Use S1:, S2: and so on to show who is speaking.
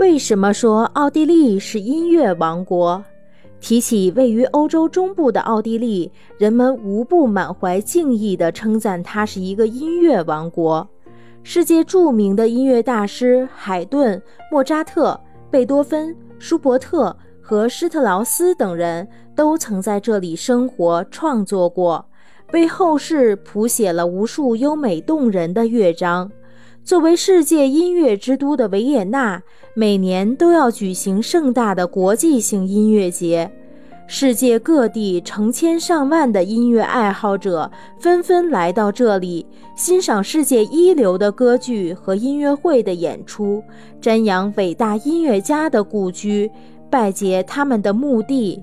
S1: 为什么说奥地利是音乐王国？提起位于欧洲中部的奥地利，人们无不满怀敬意地称赞它是一个音乐王国。世界著名的音乐大师海顿、莫扎特、贝多芬、舒伯特和施特劳斯等人都曾在这里生活、创作过，为后世谱写了无数优美动人的乐章。作为世界音乐之都的维也纳，每年都要举行盛大的国际性音乐节。世界各地成千上万的音乐爱好者纷纷来到这里，欣赏世界一流的歌剧和音乐会的演出，瞻仰伟大音乐家的故居，拜谒他们的墓地。